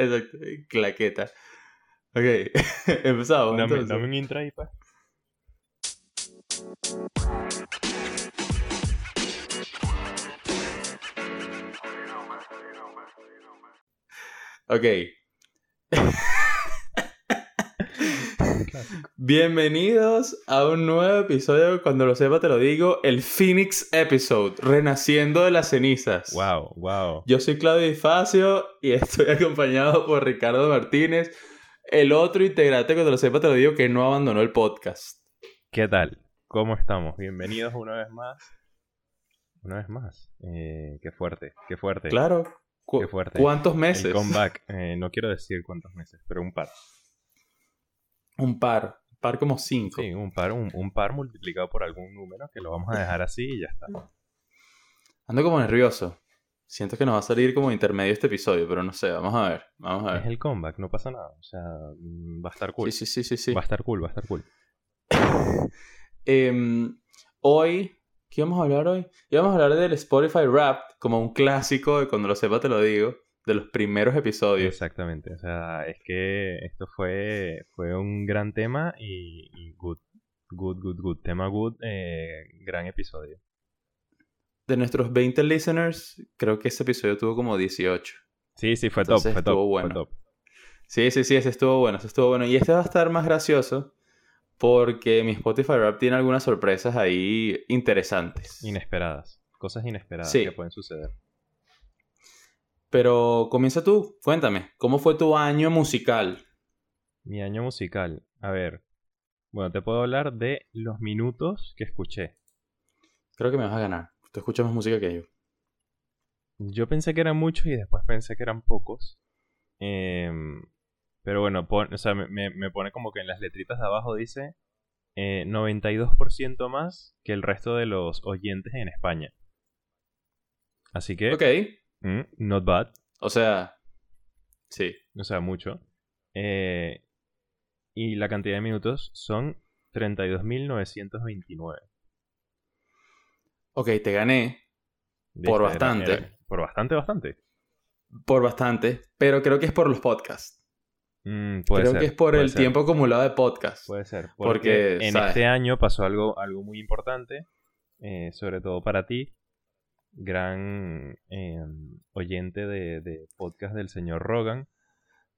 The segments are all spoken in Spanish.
Exacto, claqueta. Ok, empezamos. Dame, entonces. dame un intro ahí, pues. Ok. Bienvenidos a un nuevo episodio, cuando lo sepa te lo digo, el Phoenix Episode, renaciendo de las cenizas. Wow, wow. Yo soy Claudio Difacio y estoy acompañado por Ricardo Martínez, el otro integrante, cuando lo sepa te lo digo, que no abandonó el podcast. ¿Qué tal? ¿Cómo estamos? Bienvenidos una vez más. Una vez más. Eh, qué fuerte, qué fuerte. Claro. Qué fuerte. ¿Cuántos El meses? comeback. Eh, no quiero decir cuántos meses, pero un par. Un par. Un par como cinco. Sí, un par, un, un par multiplicado por algún número que lo vamos a dejar así y ya está. Ando como nervioso. Siento que nos va a salir como intermedio este episodio, pero no sé, vamos a ver. Vamos a Es ver. el comeback, no pasa nada. O sea, mm, va a estar cool. Sí, sí, sí, sí, sí. Va a estar cool, va a estar cool. Em, hoy, ¿qué vamos a hablar hoy? Íbamos a hablar del Spotify Wrapped, como un clásico de cuando lo sepa te lo digo, de los primeros episodios. Exactamente. O sea, es que esto fue, fue un gran tema y, y good. Good, good, good. Tema good, eh, gran episodio. De nuestros 20 listeners, creo que ese episodio tuvo como 18. Sí, sí, fue Entonces top, fue top, estuvo fue bueno. top. Sí, sí, sí, ese estuvo bueno, ese estuvo bueno. Y este va a estar más gracioso porque mi Spotify Wrapped tiene algunas sorpresas ahí interesantes. Inesperadas. Cosas inesperadas Sí. que pueden suceder. Pero comienza tú, cuéntame, ¿cómo fue tu año musical? Mi año musical. A ver. Bueno, te puedo hablar de los minutos que escuché. Creo que me vas a ganar. Tú escuchas más música que yo. Yo pensé que eran muchos y después pensé que eran pocos. Em, pero bueno, pon- o sea, me, me- me pone como que en las letritas de abajo dice eh, 92% más que el resto de los oyentes en España. Así que, Ok, mm, not bad. o sea, sí. O sea, mucho. Eh, y la cantidad de minutos son 32.929. Ok, te gané. Por Era- bastante. era- por bastante, bastante. por bastante, pero creo que es por los podcasts. Mm, puede creo ser, que es por el ser, tiempo acumulado de podcasts. Puede ser. Porque, Porque, en ¿sabes? este año pasó algo, algo muy importante, eh, sobre todo para ti, gran eh, oyente de, de podcast del señor Rogan,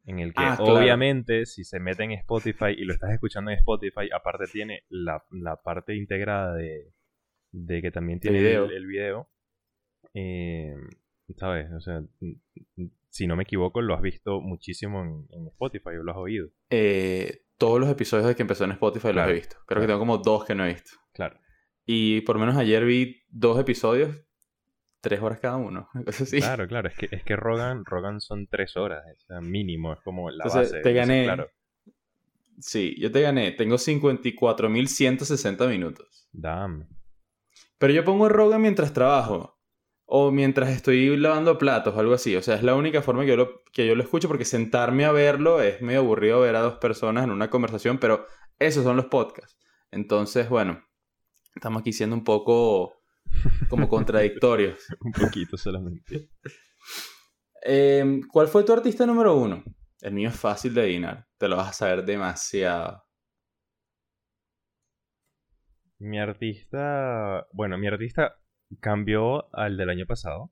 en el que Ah, claro. obviamente si se mete en Spotify y lo estás escuchando en Spotify, aparte tiene la, la parte integrada de, de que también tiene video. el, el video. eh, ¿Sabes? O sea, n- si no me equivoco, lo has visto muchísimo en, en Spotify o lo has oído. Eh, todos los episodios de que empezó en Spotify los he visto. Creo claro. que tengo como dos que no he visto. Claro. Y por lo menos ayer vi dos episodios, tres horas cada uno. Claro, claro, es que, es que Rogan, Rogan son tres horas, o sea, mínimo, es como la Entonces, base. te gané. Claro, Sí, yo te gané. Tengo 54.160 minutos. damn. Pero yo pongo Rogan mientras trabajo. O mientras estoy lavando platos o algo así. O sea, es la única forma que yo, lo, que yo lo escucho porque sentarme a verlo es medio aburrido ver a dos personas en una conversación, pero esos son los podcasts. Entonces, bueno, estamos aquí siendo un poco como contradictorios. Un poquito solamente. Eh, ¿Cuál fue tu artista número uno? El mío es fácil de adivinar. Te lo vas a saber demasiado. Mi artista, bueno, mi artista cambió al del año pasado.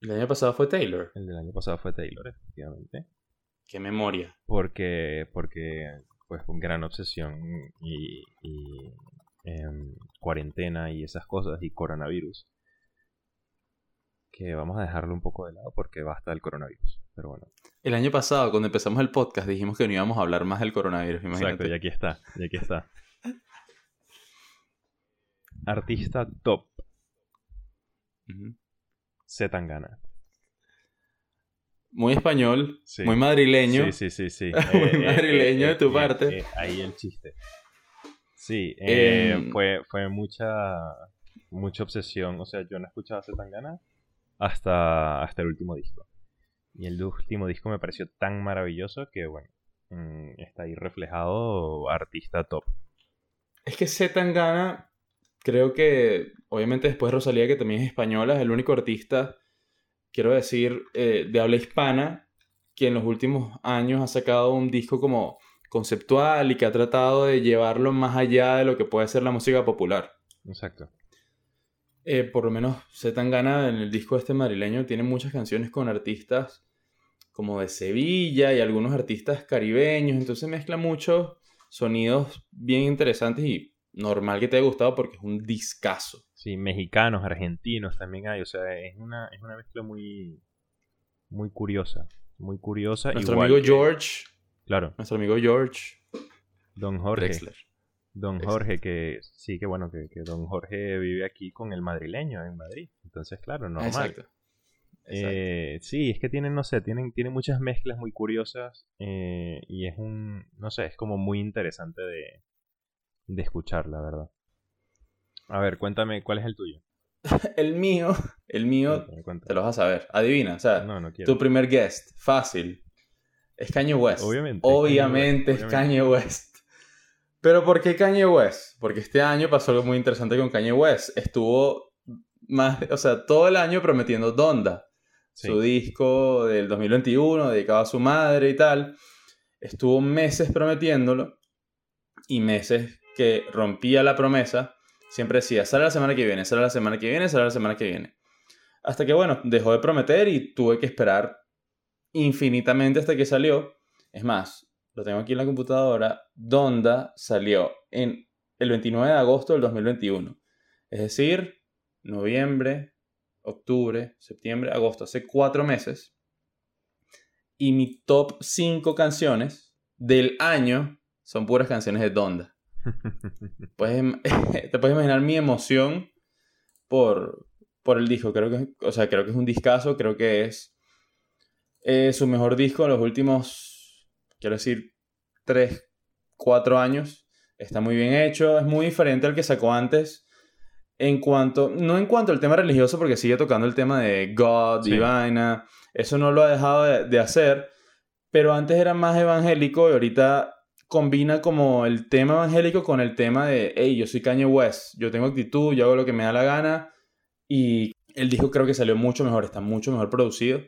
El año pasado fue Taylor. El del año pasado fue Taylor, efectivamente. Qué memoria. Porque, porque, pues, con gran obsesión y, y em, cuarentena y esas cosas y coronavirus. Que vamos a dejarlo un poco de lado porque basta el coronavirus. Pero bueno. El año pasado, cuando empezamos el podcast, dijimos que no íbamos a hablar más del coronavirus. Imagínate. Exacto, y aquí está, y aquí está. Artista top, Ujú. Z Tangana. Muy español, Sí. muy madrileño. Sí, sí, sí, sí. Muy madrileño de tu eh, parte. eh, ahí el chiste. Sí, eh, Em. fue, fue mucha, mucha obsesión. O sea, yo no escuchaba Z Tangana hasta, hasta el último disco. Y el último disco me pareció tan maravilloso que, bueno, mm, está ahí reflejado artista top. Es que Z Tangana, creo que, obviamente después Rosalía, que también es española, es el único artista, quiero decir, eh, de habla hispana que en los últimos años ha sacado un disco como conceptual y que ha tratado de llevarlo más allá de lo que puede ser la música popular. Exacto. Eh, por lo menos Zetangana en el disco este madrileño tiene muchas canciones con artistas como de Sevilla y algunos artistas caribeños, entonces mezcla muchos sonidos bien interesantes y normal que te haya gustado porque es un discazo. Sí, mexicanos, argentinos también hay, o sea, es una, es una mezcla muy, muy curiosa, muy curiosa. Nuestro igual amigo que- George, Claro, nuestro amigo George Don Jorge. Drexler. Don. Jorge, que sí, que bueno, que, que Don Jorge vive aquí con el madrileño en Madrid. Entonces, claro, normal. Exacto. Exacto. Eh, sí, es que tienen, no sé, tienen, tienen muchas mezclas muy curiosas eh, y es un, no sé, es como muy interesante de, de escuchar, la verdad. A ver, cuéntame, ¿cuál es el tuyo? El mío, el mío, te lo vas a saber. Adivina, o sea, No, no quiero. tu primer guest, fácil. Es Kanye West. Obviamente, Obviamente es Kanye West. Pero ¿por qué Kanye West? Porque este año pasó algo muy interesante con Kanye West. Estuvo más, o sea, todo el año prometiendo Donda, Sí. su disco del 2021 dedicado a su madre y tal. Estuvo meses prometiéndolo y meses que rompía la promesa. Siempre decía, sale la semana que viene, sale la semana que viene, sale la semana que viene. Hasta que, bueno, dejó de prometer y tuve que esperar infinitamente hasta que salió. Es más, lo tengo aquí en la computadora. Donda salió en el 29 de agosto del 2021. Es decir, noviembre, octubre, septiembre, agosto, hace cuatro meses. Y mi top 5 canciones del año son puras canciones de Donda. Puedes im- te puedes imaginar mi emoción por, por el disco. Creo que, o sea, creo que es un discazo, creo que es eh, su mejor disco en los últimos, quiero decir, 3, 4 años. Está muy bien hecho, es muy diferente al que sacó antes. En cuanto, no en cuanto al tema religioso, porque sigue tocando el tema de God, Sí. Divina, eso no lo ha dejado de, de hacer, pero antes era más evangélico y ahorita combina como el tema evangélico con el tema de, hey, yo soy Kanye West, yo tengo actitud, yo hago lo que me da la gana y el disco creo que salió mucho mejor, está mucho mejor producido.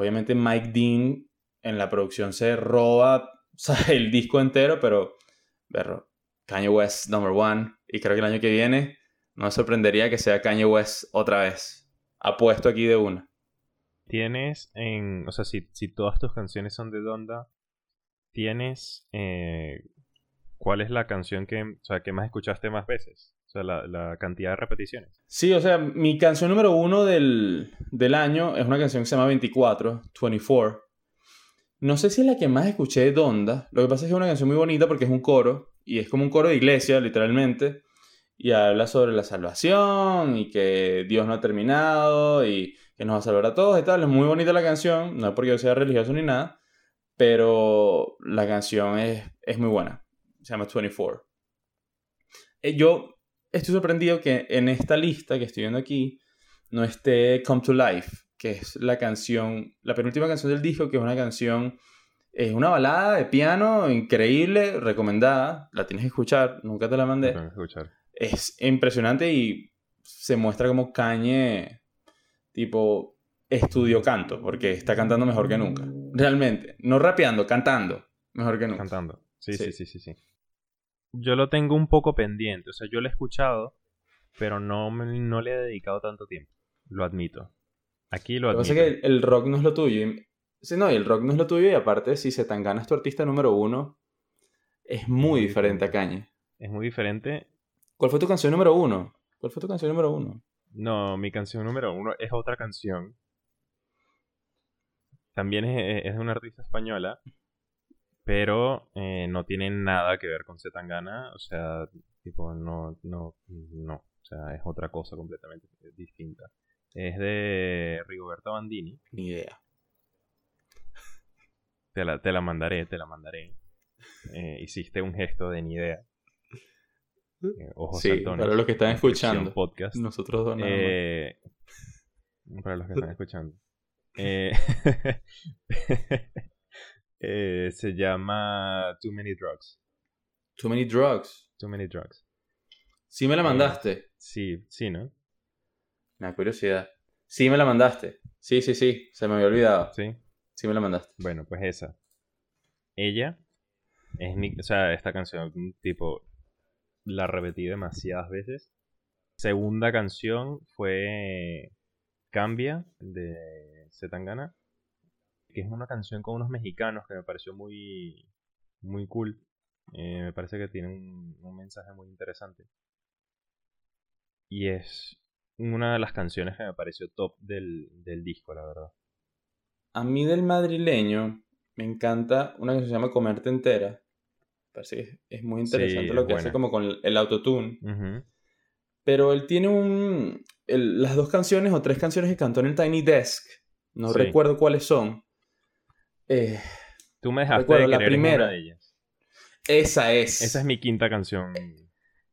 Obviamente Mike Dean en la producción se roba el disco entero, pero berro, Kanye West number one y creo que el año que viene no me sorprendería que sea Kanye West otra vez. Apuesto aquí de una. Tienes en, o sea, si, si todas tus canciones son de Donda, tienes, eh, ¿cuál es la canción que, o sea, que más escuchaste más veces? O sea, la, la cantidad de repeticiones. Sí, o sea, mi canción número uno del, del año es una canción que se llama 24, 24. No sé si es la que más escuché de Donda. Lo que pasa es que es una canción muy bonita porque es un coro. Y es como un coro de iglesia, literalmente. Y habla sobre la salvación y que Dios no ha terminado y que nos va a salvar a todos y tal. Es muy bonita la canción. No es porque yo sea religioso ni nada. Pero la canción es, es muy buena. Se llama 24. Eh, Yo estoy sorprendido que en esta lista que estoy viendo aquí no esté Come to Life, que es la canción, la penúltima canción del disco, que es una canción, es una balada de piano increíble, recomendada, la tienes que escuchar, nunca te la mandé. Tengo que escuchar. Es impresionante y se muestra como Cañe, tipo, estudió canto, porque está cantando mejor que nunca. Realmente, no rapeando, cantando mejor que nunca. Cantando. Sí, Sí. sí, sí, sí, sí. Yo lo tengo un poco pendiente. O sea, yo lo he escuchado, pero no, me- no le he dedicado tanto tiempo. Lo admito. Aquí lo Lo que admito. pasa es que el, rock no es lo tuyo. y- Sí, no, y el rock no es lo tuyo y aparte, si se tan gana es tu artista número uno, es muy diferente a. Kanye. Es muy diferente. ¿Cuál fue tu canción número uno? ¿Cuál fue tu canción número uno? No, mi canción número uno es otra canción. También es, es de una artista española, pero eh, no tiene nada que ver con Zetangana. O sea, tipo, no, no, no. O sea, es otra cosa completamente distinta. Es de Rigoberto Bandini. Ni idea. Te la, te la mandaré, te la mandaré. Eh, hiciste un gesto de ni idea. Eh, ojos Sí, saltones. para los que están escuchando. Podcast. Nosotros. Eh, para los que están escuchando. Eh, eh, se llama Too Many Drugs. Too Many Drugs. Too Many Drugs. Sí me la mandaste. Sí, sí, ¿no? Da curiosidad. Sí me la mandaste. Sí, sí, sí. Se me había olvidado. Sí. Sí me la mandaste. Bueno, pues esa. Ella es mi, o sea, esta canción, tipo, la repetí demasiadas veces. Segunda canción fue Cambia de Zetangana, que es una canción con unos mexicanos que me pareció muy, muy cool. Eh, me parece que tiene un, mensaje muy interesante. Y es una de las canciones que me pareció top del, del disco, la verdad. A mí del madrileño me encanta una que se llama Comerte Entera. Parece que es muy interesante lo que hace como con el autotune. Pero él tiene un... las dos canciones o tres canciones que cantó en el Tiny Desk. No recuerdo cuáles son. Eh, Tú me dejaste de la primera de ellas. Esa es. Esa es mi quinta canción.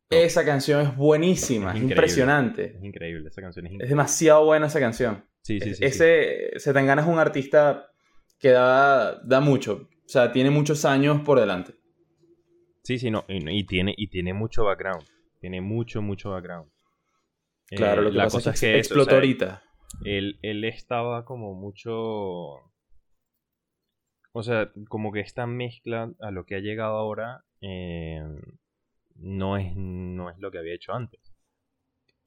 Esa canción es buenísima, es, impresionante. Es increíble, esa canción es increíble. Es demasiado buena esa canción. Sí, sí, sí. Ese, Se te es un artista que da, da mucho. O sea, tiene muchos años por delante. Sí, sí, no. Y, tiene, y tiene mucho background. Tiene mucho, mucho background. Claro, lo que la cosa es que, explotó ahorita. Él, él estaba como mucho o sea, como que esta mezcla a lo que ha llegado ahora eh, no, es, no es lo que había hecho antes.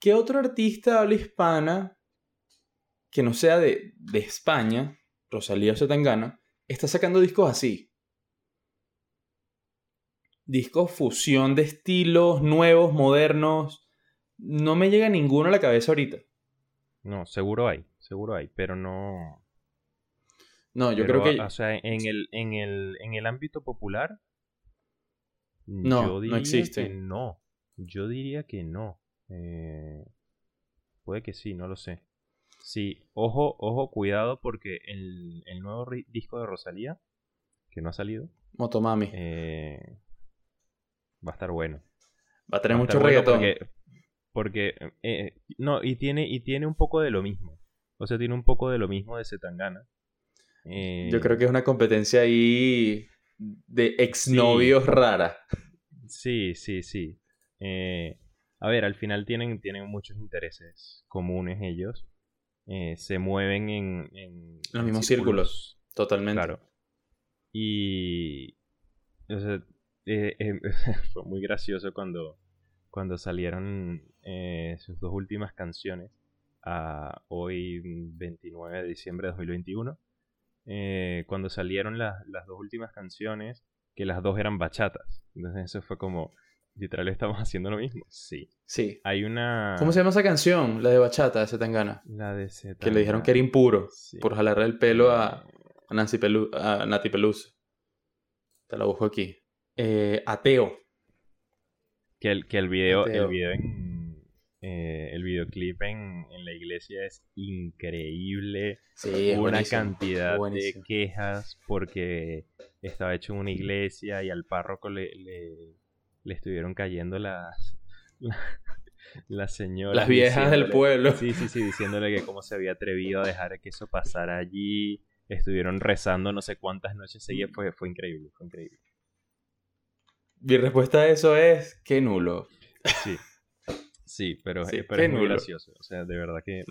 ¿Qué otro artista habla hispana que no sea de, de España, Rosalía o Zetangana, está sacando discos así? Discos fusión de estilos nuevos, modernos. No me llega ninguno a la cabeza ahorita. No, seguro hay, seguro hay, pero no. No, yo creo que. O sea, en el, en el, en el ámbito popular. No, no existe. no. Yo diría que no. Eh, puede que sí, no lo sé. Sí, ojo, ojo, cuidado, porque el, el nuevo disco de Rosalía, que no ha salido. Motomami. Eh, va a estar bueno. Va a tener mucho reggaetón. porque, eh, no, y tiene, y tiene un poco de lo mismo. O sea, tiene un poco de lo mismo de Zetangana. Yo creo que es una competencia ahí de exnovios rara. Sí, sí, sí. Eh, a ver, al final tienen, tienen muchos intereses comunes ellos. Eh, se mueven en, los mismos círculos. Totalmente. Claro. Y. Eh, fue muy gracioso cuando, cuando salieron sus dos últimas canciones. A hoy, 29 de diciembre de 2021. Eh, cuando salieron las dos últimas canciones, que las dos eran bachatas. Entonces eso fue como, literal, estamos haciendo lo mismo. Sí. Sí. Hay una... ¿Cómo se llama esa canción? La de bachata de Zetangana. La de Zetangana. Que le dijeron que era impuro por jalarle el pelo a, a, Nancy Pelu a Nati Peluso. Te la busco aquí. Eh, ateo. Que el, que el video, el video en eh, el videoclip en, la iglesia es increíble. Sí, una cantidad de quejas porque estaba hecho en una iglesia y al párroco le, le, estuvieron cayendo las, las señoras. Las viejas del pueblo. Sí, sí, sí, diciéndole que cómo se había atrevido a dejar que eso pasara allí. Estuvieron rezando no sé cuántas noches seguidas. Fue, fue increíble, fue increíble. Mi respuesta a eso es que nulo. Sí. Sí, pero, es muy gracioso. O sea, de verdad que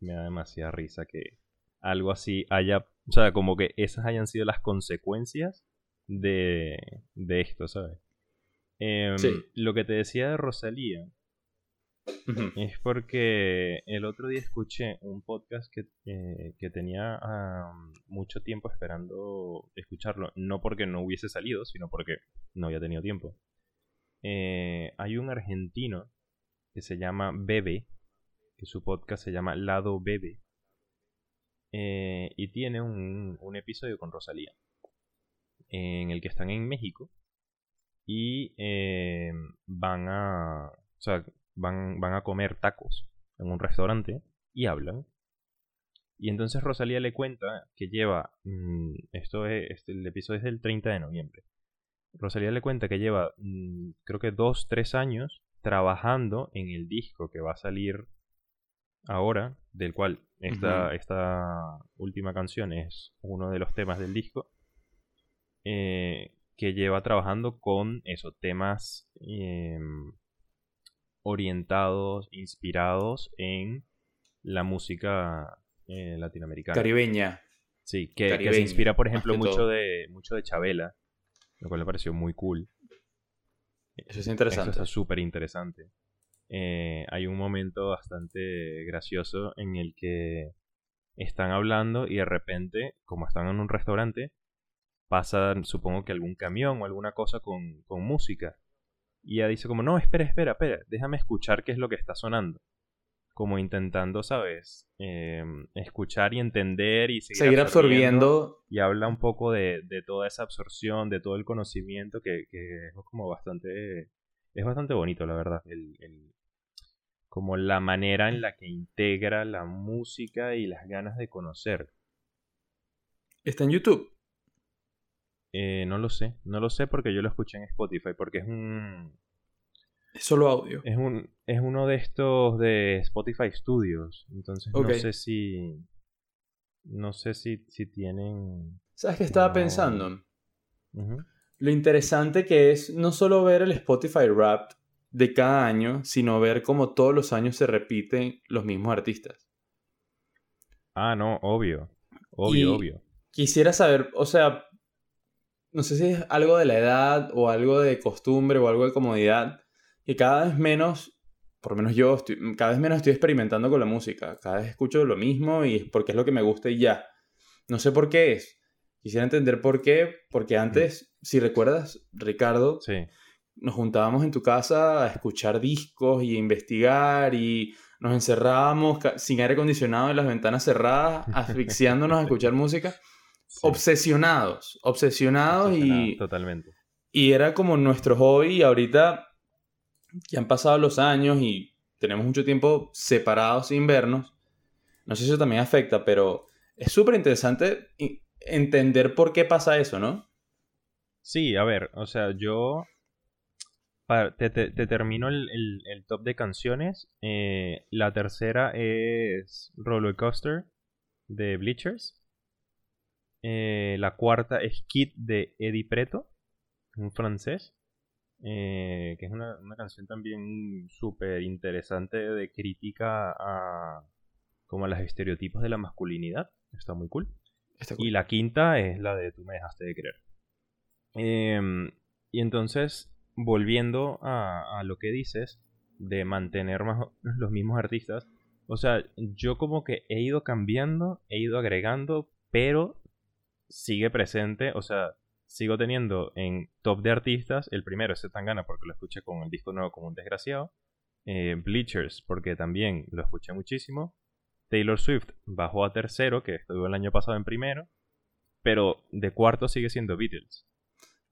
me da demasiada risa que algo así haya. O sea, como que esas hayan sido las consecuencias de, de esto, ¿sabes? Em, lo que te decía de Rosalía es porque el otro día escuché un podcast que, eh, que tenía mucho tiempo esperando escucharlo. No porque no hubiese salido, sino porque no había tenido tiempo. Eh, hay un argentino que se llama Bebe, que su podcast se llama Lado Bebe, eh, y tiene un, un, episodio con Rosalía, en el que están en México y eh, van a, o sea, van, van a comer tacos en un restaurante y hablan. Y entonces Rosalía le cuenta que lleva, mm, esto es, este, el episodio es del 30 de noviembre. Rosalía le cuenta que lleva, mm, creo que dos, tres años trabajando en el disco que va a salir ahora, del cual esta, esta última canción es uno de los temas del disco, eh, que lleva trabajando con esos temas em, orientados, inspirados en la música eh, latinoamericana. Caribeña. Sí, que, que se inspira, por ejemplo, mucho todo. de, mucho de Chabela, lo cual me pareció muy cool. Eso es Eso interesante. está súper interesante. Eh, hay un momento bastante gracioso en el que están hablando y de repente, como están en un restaurante, pasa, supongo que algún camión o alguna cosa con, con música. Y ella dice como, no, espera, espera, espera, déjame escuchar qué es lo que está sonando. Como intentando, ¿sabes? Eh, escuchar y entender y seguir, Seguir absorbiendo. y habla un poco de, de toda esa absorción, de todo el conocimiento que, que es como bastante es bastante bonito, la verdad, el, el- como la manera en la que integra la música y las ganas de conocer. Está en YouTube. Eh, no lo sé, no lo sé porque yo lo escuché en Spotify, porque es un Es solo audio. es un es uno de estos de Spotify Studios, entonces no sé si no sé si si tienen ¿Sabes qué estaba No. pensando? Lo interesante que es no solo ver el Spotify Wrapped de cada año, sino ver cómo todos los años se repiten los mismos artistas. Ah, no, obvio. Obvio, Y- obvio. Quisiera saber, o sea, no sé si es algo de la edad o algo de costumbre o algo de comodidad, que cada vez menos, por lo menos yo, estoy- cada vez menos estoy experimentando con la música. Cada vez escucho lo mismo y es porque es lo que me gusta y ya. No sé por qué es. Quisiera entender por qué, porque antes, si recuerdas, Ricardo, Sí. nos juntábamos en tu casa a escuchar discos y a investigar y nos encerrábamos sin aire acondicionado en las ventanas cerradas, asfixiándonos a escuchar música, sí. obsesionados, obsesionados y, Obsesionado, totalmente. y era como nuestro hobby y ahorita que han pasado los años y tenemos mucho tiempo separados sin vernos, no sé si eso también afecta, pero es súper interesante entender por qué pasa eso, ¿no? Sí, a ver, o sea, yo te, te- te termino el, el- el top de canciones. Eh, la tercera es Roller Coaster de Bleachers. Eh, la cuarta es Kid de Eddie Preto, un francés. Eh, que es una, una canción también súper interesante de crítica a como a los estereotipos de la masculinidad. Está muy cool. Está Y la quinta es la de Tú me dejaste de querer. Em, y entonces, volviendo a, a lo que dices, de mantener más los mismos artistas, o sea, yo como que he ido cambiando, he ido agregando, pero sigue presente, o sea, sigo teniendo en top de artistas, el primero es Tangana porque lo escuché con el disco nuevo como un desgraciado, eh, Bleachers porque también lo escuché muchísimo, Taylor Swift bajó a tercero, que estuvo el año pasado en primero, pero de cuarto sigue siendo Beatles.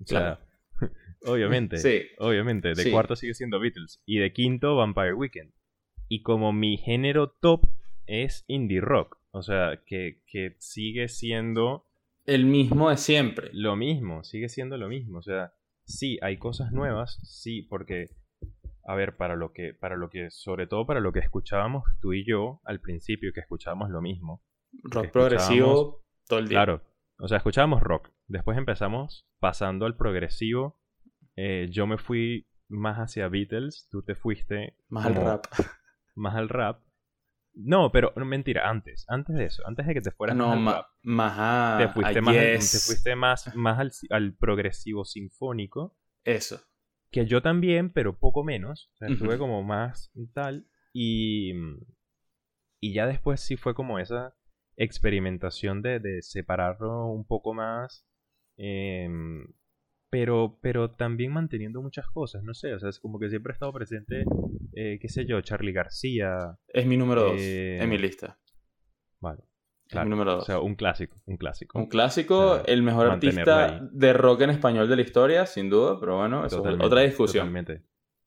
O sea, obviamente, Sí. obviamente, de Sí. cuarto sigue siendo Beatles. Y de quinto, Vampire Weekend. Y como mi género top es indie rock, o sea, que, que sigue siendo El mismo de siempre. lo mismo, sigue siendo lo mismo. O sea, sí, hay cosas nuevas, sí, porque, a ver, para lo que, para lo que, sobre todo para lo que escuchábamos tú y yo al principio, que escuchábamos lo mismo. Rock progresivo todo el día. Claro, o sea, escuchábamos rock. Después empezamos pasando al progresivo. Eh, yo me fui más hacia Beatles, tú te fuiste Más al rap. más al rap. No, pero no, mentira, antes, antes de eso, antes de que te fueras no, más rap, a, te fuiste, a más, al- Yes. te fuiste más, más al, al progresivo sinfónico, Eso. que yo también, pero poco menos. O sea, estuve Ujú. como más tal. Y, y ya después sí fue como esa experimentación de, de separarlo un poco más. em, pero, pero también manteniendo muchas cosas, no sé, o sea, es como que siempre ha estado presente, eh, qué sé yo, Charlie García, Es mi número 2 Eh, en mi lista. vale, Es claro, mi número o 2. sea, un clásico, un clásico. Un clásico, o sea, el mejor artista ahí. de rock en español de la historia, sin duda, pero bueno, eso es otra discusión. Totalmente,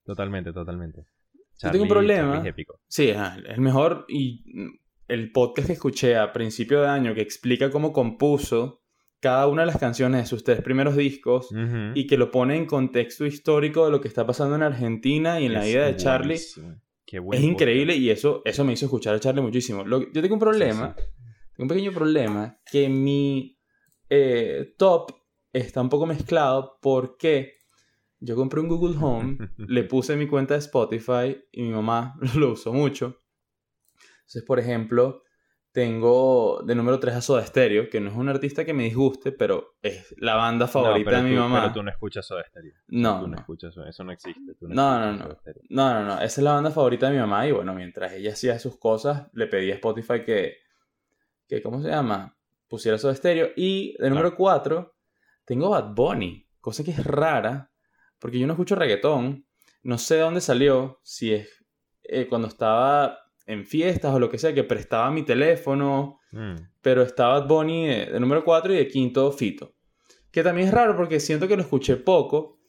totalmente, totalmente. Yo tengo un Charlie- problema. Charlie es épico. Sí, ajá, el mejor y el podcast que escuché a principio de año que explica cómo compuso cada una de las canciones de sus tres primeros discos y que lo pone en contexto histórico de lo que está pasando en Argentina y en la vida de Charlie. Qué Es increíble y eso, eso me hizo escuchar a Charlie muchísimo. Lo- yo tengo un problema, Sí, tengo un pequeño problema, que mi eh, top está un poco mezclado porque yo compré un Google Home, le puse mi cuenta de Spotify y mi mamá lo usó mucho. Entonces, por ejemplo, tengo de número 3 a Soda Stereo, que no es un artista que me disguste, pero es la banda favorita No, de mi tú- mamá. Pero tú no escuchas Soda Stereo. No, Tú no no. escuchas eso, eso no existe. tú No, no, no. No, no, no. Esa es la banda favorita de mi mamá. Y bueno, mientras ella hacía sus cosas, le pedí a Spotify que. que ¿Cómo se llama? Pusiera Soda Stereo. Y de número 4, tengo Bad Bunny. Cosa que es rara. Porque yo no escucho reggaetón. No sé de dónde salió. Si es eh, cuando estaba en fiestas o lo que sea, que prestaba mi teléfono. Mm. Pero está Bad Bunny de, de número 4 y de quinto Fito. Que también es raro porque siento que lo escuché poco.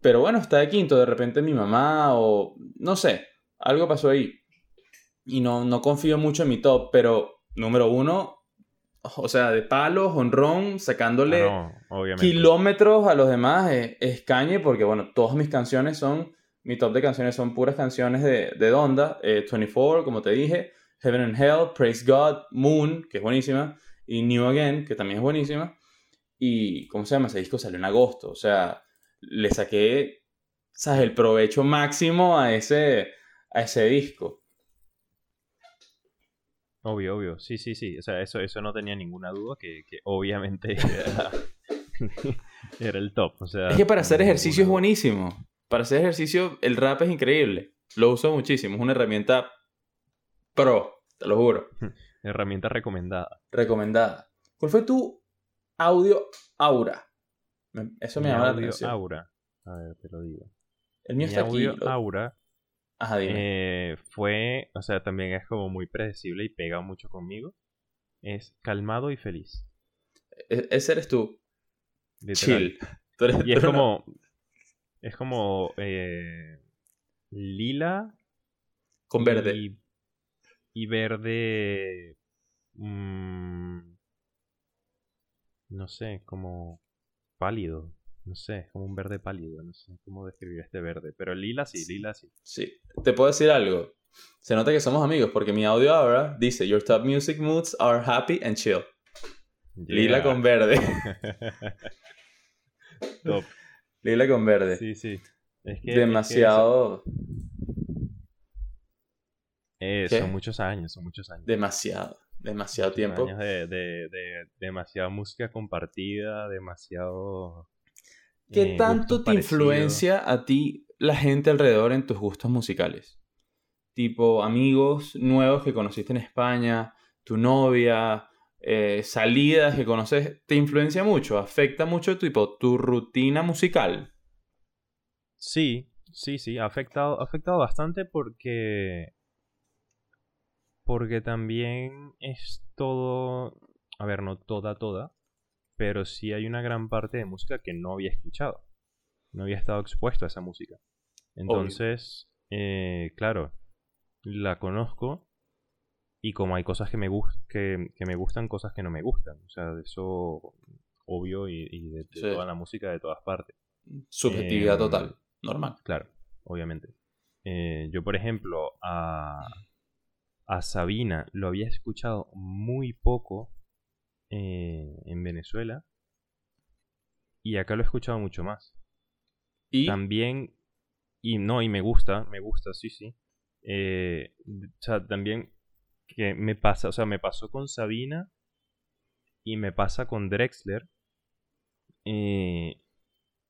Pero bueno, está de quinto. De repente mi mamá o... No sé. Algo pasó ahí. Y no, no confío mucho en mi top. Pero número uno... O sea, de palos, honrón, sacándole Ah, no, kilómetros a los demás es, es Kanye porque, bueno, todas mis canciones son, mi top de canciones son puras canciones de, de Donda, eh, 24, como te dije, Heaven and Hell, Praise God, Moon, que es buenísima, y New Again, que también es buenísima, y, ¿cómo se llama? Ese disco salió en agosto, o sea, le saqué, ¿sabes? El provecho máximo a ese, a ese disco. Obvio, obvio. Sí, sí, sí. O sea, eso, eso no tenía ninguna duda que, que obviamente era, era el top. O sea, Es que para hacer ejercicio es buenísimo. Para hacer ejercicio, el rap es increíble. Lo uso muchísimo. Es una herramienta pro, te lo juro. Herramienta recomendada. Recomendada. ¿Cuál fue tu audio aura? Eso me Mi llama la audio atención. Aura. A ver, te lo digo. El mío Mi está aquí. audio Aura Ajá, dime. eh, fue, o sea, también es como muy predecible y pega mucho conmigo. Es calmado y feliz. E- ese eres tú. literal. Chill. Tú eres- Y tú es una- como, es como eh, lila Con verde. Y, verde. mm, no sé, como pálido. No sé, como un verde pálido. No sé cómo describir este verde. Pero lila sí, lila sí. Sí. Te puedo decir algo. Se nota que somos amigos porque mi audio aura dice Your top music moods are happy and chill. Lila con verde. Top. Lila con verde. Sí, sí. Es que, Demasiado. es que ¿Qué? eso- eh, son muchos años, son muchos años. Demasiado. Demasiado Muchos tiempo. años de, de, de demasiada música compartida, demasiado. ¿Qué eh, tanto te influencia a ti la gente alrededor en tus gustos musicales? Tipo amigos nuevos que conociste en España, tu novia, eh, salidas que conoces, ¿te influencia mucho? ¿Afecta mucho tipo tu rutina musical? Sí, sí, sí, ha afectado, ha afectado bastante porque. Porque también es todo. A ver, no toda, toda. Pero sí hay una gran parte de música que no había escuchado. No había estado expuesto a esa música. Entonces, eh, claro, la conozco. Y como hay cosas que me, que, que me gustan, cosas que no me gustan. O sea, de eso obvio y, y de, de Sí. toda la música de todas partes. Subjetividad Em, total, normal. Claro, obviamente. Eh, yo, por ejemplo, a, a Sabina lo había escuchado muy poco eh, en Venezuela y acá lo he escuchado mucho más. Y También, y no, y me gusta, me gusta, sí, sí. Eh, o sea, también que me pasa, o sea, me pasó con Sabina y me pasa con Drexler. Eh,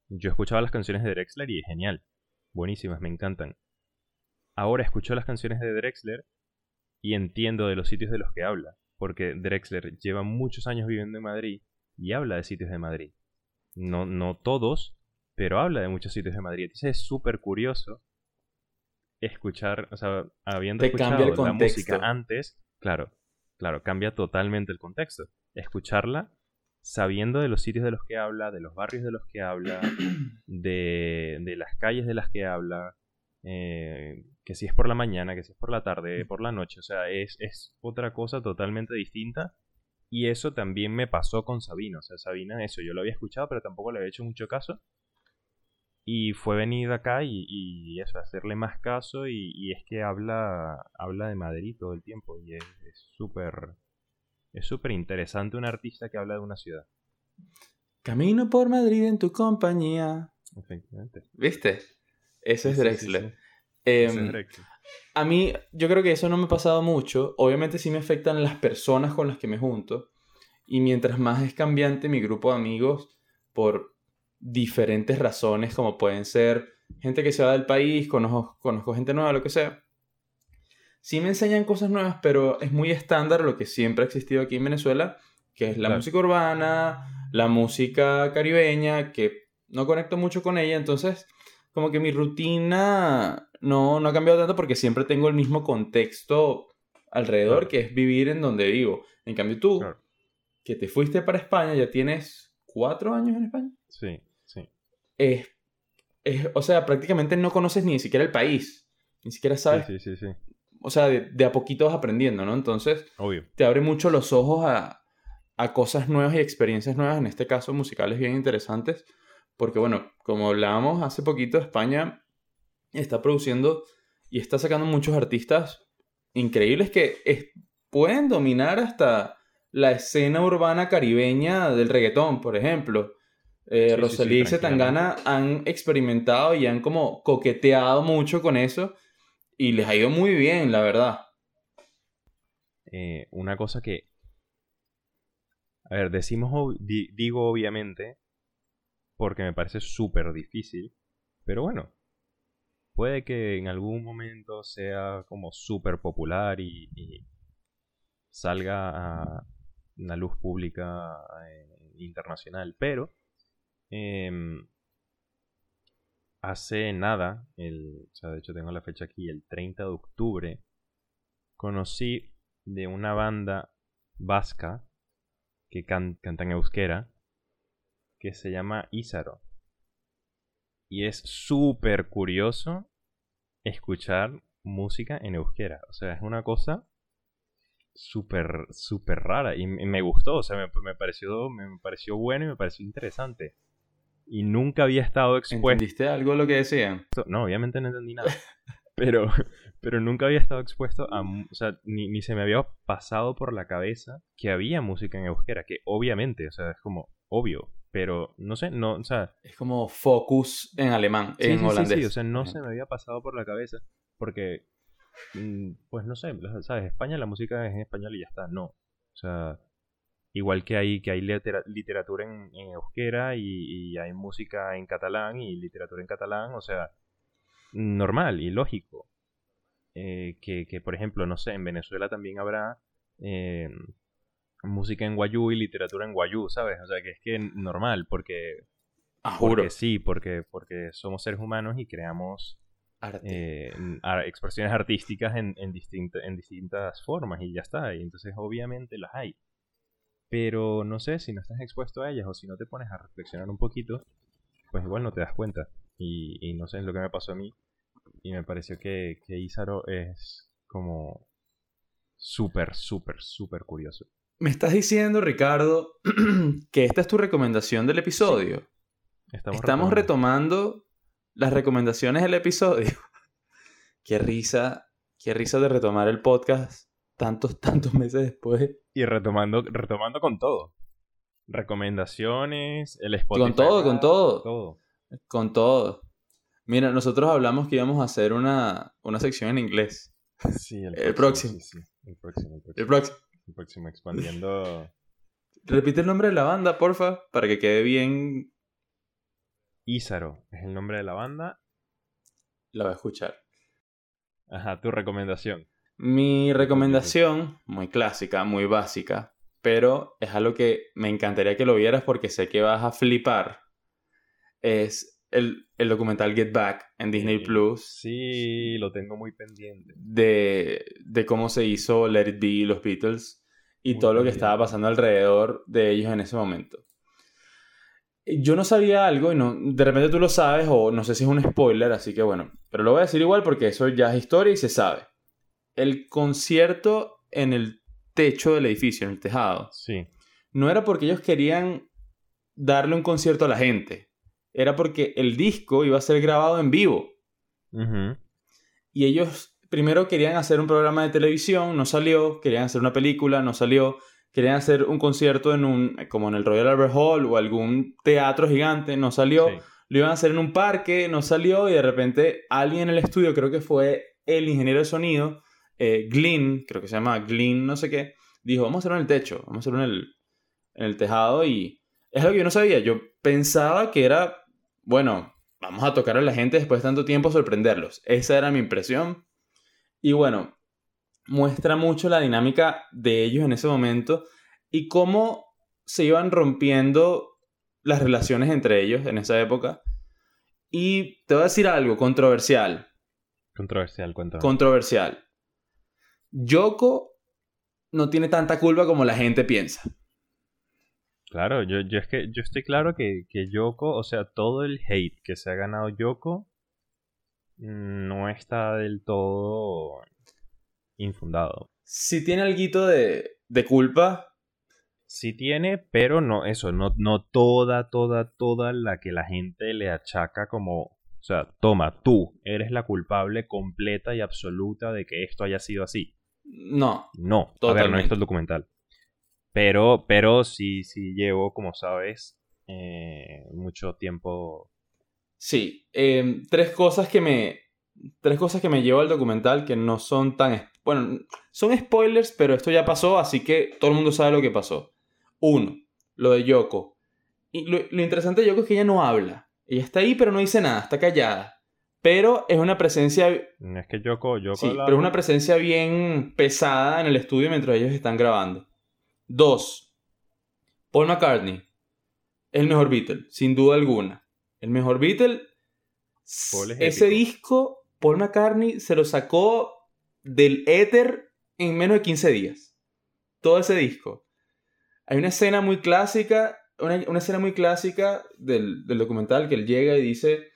yo escuchaba las canciones de Drexler y es genial. Buenísimas, me encantan. Ahora escucho las canciones de Drexler y entiendo de los sitios de los que habla. Porque Drexler lleva muchos años viviendo en Madrid y habla de sitios de Madrid. No, no todos, pero habla de muchos sitios de Madrid. Entonces es súper curioso escuchar, o sea, habiendo Te escuchado el la música antes, claro, claro, cambia totalmente el contexto. Escucharla sabiendo de los sitios de los que habla, de los barrios de los que habla, de, de las calles de las que habla, eh, que si es por la mañana, que si es por la tarde, por la noche, o sea, es, es otra cosa totalmente distinta. Y eso también me pasó con Sabina, o sea, Sabina, eso, yo lo había escuchado, pero tampoco le había hecho mucho caso. Y fue venir acá y, y eso, hacerle más caso y, y es que habla, habla de Madrid todo el tiempo y es es súper... Es súper interesante un artista que habla de una ciudad. Camino por Madrid en tu compañía. Efectivamente. ¿Viste? Ese es sí, Drexler. sí, sí. Em, Ese es Drexler. a mí, yo creo que eso no me ha pasado mucho. Obviamente sí me afectan las personas con las que me junto. Y mientras más es cambiante mi grupo de amigos por diferentes razones, como pueden ser gente que se va del país, conozco, conozco gente nueva, lo que sea. Sí me enseñan cosas nuevas, pero es muy estándar lo que siempre ha existido aquí en Venezuela, que es la Claro. música urbana, la música caribeña, que no conecto mucho con ella, entonces como que mi rutina no, no ha cambiado tanto porque siempre tengo el mismo contexto alrededor, Claro. que es vivir en donde vivo. En cambio tú, Claro. que te fuiste para España, ya tienes cuatro años en España. Sí, sí. Es, es- o sea, prácticamente no conoces ni siquiera el país. Ni siquiera sabes. Sí, sí, sí, sí. O sea, de, de a poquito vas aprendiendo, ¿no? Entonces, Obvio. te abre mucho los ojos a, a cosas nuevas y experiencias nuevas, en este caso musicales bien interesantes. Porque, bueno, como hablábamos hace poquito, España está produciendo y está sacando muchos artistas increíbles que es- pueden dominar hasta la escena urbana caribeña del reggaetón, por ejemplo. Eh, Sí, sí, sí, Rosalía y Zetangana han experimentado y han como coqueteado mucho con eso y les ha ido muy bien, la verdad. Eh, una cosa que. A ver, decimos. ob- digo obviamente. Porque me parece súper difícil. Pero bueno. Puede que en algún momento sea como súper popular y, y salga a una luz pública eh, internacional. Pero. Em, hace nada, el, o sea, de hecho tengo la fecha aquí, el 30 de octubre, conocí de una banda vasca que can- canta en euskera que se llama Ízaro. Y es súper curioso escuchar música en euskera. O sea, es una cosa súper, súper rara. Y me gustó, o sea, me, me pareció, me pareció bueno y me pareció interesante. Y nunca había estado expuesto. ¿Entendiste algo de lo que decían? No, obviamente no entendí nada. Pero, pero nunca había estado expuesto a... O sea, ni, ni se me había pasado por la cabeza que había música en euskera. Que obviamente, o sea, es como obvio. Pero no sé, no, o sea... Es como focus en alemán, Sí, en sí, sí, holandés. sí, o sea, no se me había pasado por la cabeza. Porque, mm, pues no sé, ¿sabes? España la música es en español y ya está. No. O sea, igual que hay, que hay litera- literatura en, en euskera y, y hay música en catalán y literatura en catalán, o sea, normal y lógico. Eh, que, que, por ejemplo, no sé, en Venezuela también habrá eh, música en guayú y literatura en guayú, ¿sabes? O sea, que es que normal, porque Ah, juro. porque sí, porque, porque somos seres humanos y creamos Arte. eh, expresiones artísticas en, en, distinta- en distintas formas y ya está. Y entonces obviamente las hay. Pero no sé, si no estás expuesto a ellas o si no te pones a reflexionar un poquito, pues igual no te das cuenta. Y, y no sé, es lo que me pasó a mí. Y me pareció que, que Ízaro es como súper, súper, súper curioso. Me estás diciendo, Ricardo, que esta es tu recomendación del episodio. Estamos, Estamos retomando. retomando las recomendaciones del episodio. qué risa, qué risa de retomar el podcast tantos, tantos meses después. Y retomando, retomando con todo. Recomendaciones, el Spotify. Con todo, con todo. todo. Con todo. Mira, nosotros hablamos que íbamos a hacer una, una sección en inglés. Sí, el, El próximo. sí, sí. El próximo, el próximo. El próximo. El próximo, expandiendo. Repite el nombre de la banda, porfa, para que quede bien. Ízaro es el nombre de la banda. La voy a escuchar. Ajá, tu recomendación. Mi recomendación, muy clásica, muy básica, pero es algo que me encantaría que lo vieras porque sé que vas a flipar. Es el, el documental Get Back en Disney Sí. Plus Sí, lo tengo muy pendiente. de, de cómo se hizo Let It Be y los Beatles y Muy todo lo que estaba pasando alrededor de ellos en ese momento. Yo no sabía algo y no, de repente tú lo sabes o no sé si es un spoiler, así que bueno, pero lo voy a decir igual porque eso ya es historia y se sabe. El concierto en el techo del edificio, en el tejado, Sí. no era porque ellos querían darle un concierto a la gente, era porque el disco iba a ser grabado en vivo. Y ellos primero querían hacer un programa de televisión, no salió, querían hacer una película, no salió, querían hacer un concierto en un, como en el Royal Albert Hall o algún teatro gigante, no salió, Sí. lo iban a hacer en un parque, no salió. Y de repente alguien en el estudio, creo que fue el ingeniero de sonido, eh, Glyn, creo que se llama Glyn, no sé qué, dijo, vamos a hacerlo en el techo, vamos a hacerlo en el, en el tejado y es algo que yo no sabía. Yo pensaba que era, bueno, vamos a tocar a la gente después de tanto tiempo, sorprenderlos. Esa era mi impresión. Y bueno, muestra mucho la dinámica de ellos en ese momento y cómo se iban rompiendo las relaciones entre ellos en esa época. Y te voy a decir algo controversial. Controversial, cuéntame. Controversial. Yoko no tiene tanta culpa como la gente piensa. Claro, yo, yo es que yo estoy claro que, que Yoko, o sea, todo el hate que se ha ganado Yoko no está del todo infundado. Si tiene algo de, de culpa, Sí tiene, pero no eso, no, no toda, toda, toda la que la gente le achaca como, o sea, toma, tú eres la culpable completa y absoluta de que esto haya sido así. No. No, a ver, no he Totalmente. visto el documental. Pero, pero sí, sí llevo, como sabes, eh, mucho tiempo. Sí, em, tres cosas que me. Tres cosas que me llevo al documental que no son tan. Bueno, son spoilers, pero esto ya pasó, así que todo el mundo sabe lo que pasó. Uno, lo de Yoko. Y lo, lo interesante de Yoko es que ella no habla. Ella está ahí, pero no dice nada, está callada. Pero es una presencia. No es que Yoko, Yoko Sí, pero es una presencia bien pesada en el estudio mientras ellos están grabando. Dos, Paul McCartney. Es el mejor Beatle, sin duda alguna. El mejor Beatle. Paul es Ese épico. disco, Paul McCartney se lo sacó del éter en menos de 15 días. Todo ese disco. Hay una escena muy clásica, una, una escena muy clásica del, del documental que él llega y dice,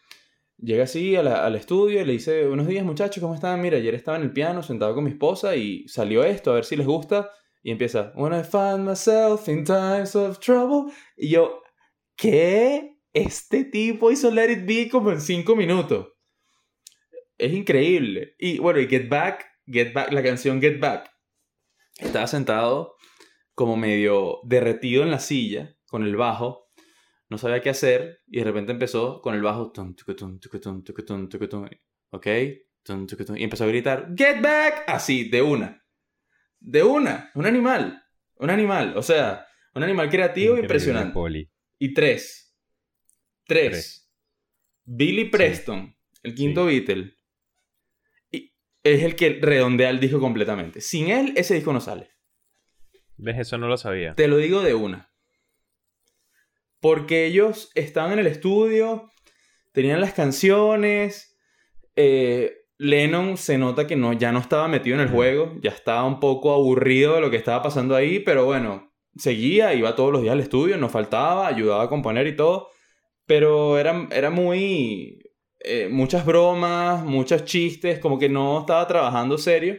llega así al estudio y le dice, buenos días muchachos, ¿cómo están? Mira, ayer estaba en el piano sentado con mi esposa y salió esto, a ver si les gusta. Y empieza, When I find myself in times of trouble. Y yo, ¿qué? Este tipo hizo Let It Be como en 5 minutos. Es increíble. Y bueno, y Get Back, Get Back, la canción Get Back. Estaba sentado como medio derretido en la silla con el bajo. No sabía qué hacer y de repente empezó con el bajo. ¿Ok? Y empezó a gritar Get Back. Así, de una. De una. Un animal. Un animal. O sea, un animal creativo Increíble, impresionante. Poli. Y tres. Tres. Tres. Billy Preston, el quinto Beatle, y es el que redondea el disco completamente. Sin él, ese disco no sale. ¿Ves? Eso no lo sabía. Te lo digo de una. Porque ellos estaban en el estudio, tenían las canciones. eh, Lennon se nota que no, ya no estaba metido en el juego, ya estaba un poco aburrido de lo que estaba pasando ahí, pero bueno, seguía, iba todos los días al estudio, no faltaba, ayudaba a componer y todo. Pero era, era muy. eh, muchas bromas, muchos chistes, como que no estaba trabajando serio.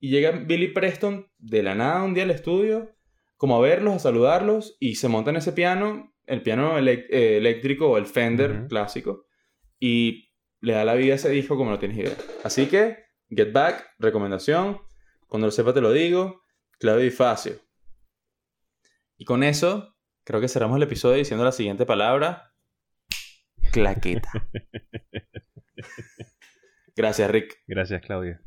Y llega Billy Preston de la nada un día al estudio, como a verlos, a saludarlos, y se monta en ese piano, el piano eh, eléctrico o el Fender clásico, y le da la vida a ese disco como no tienes idea. Así que, Get Back, recomendación, cuando lo sepa te lo digo, Claudio Di Facio. Y con eso, creo que cerramos el episodio diciendo la siguiente palabra, claqueta. Gracias, Rick. Gracias, Claudia.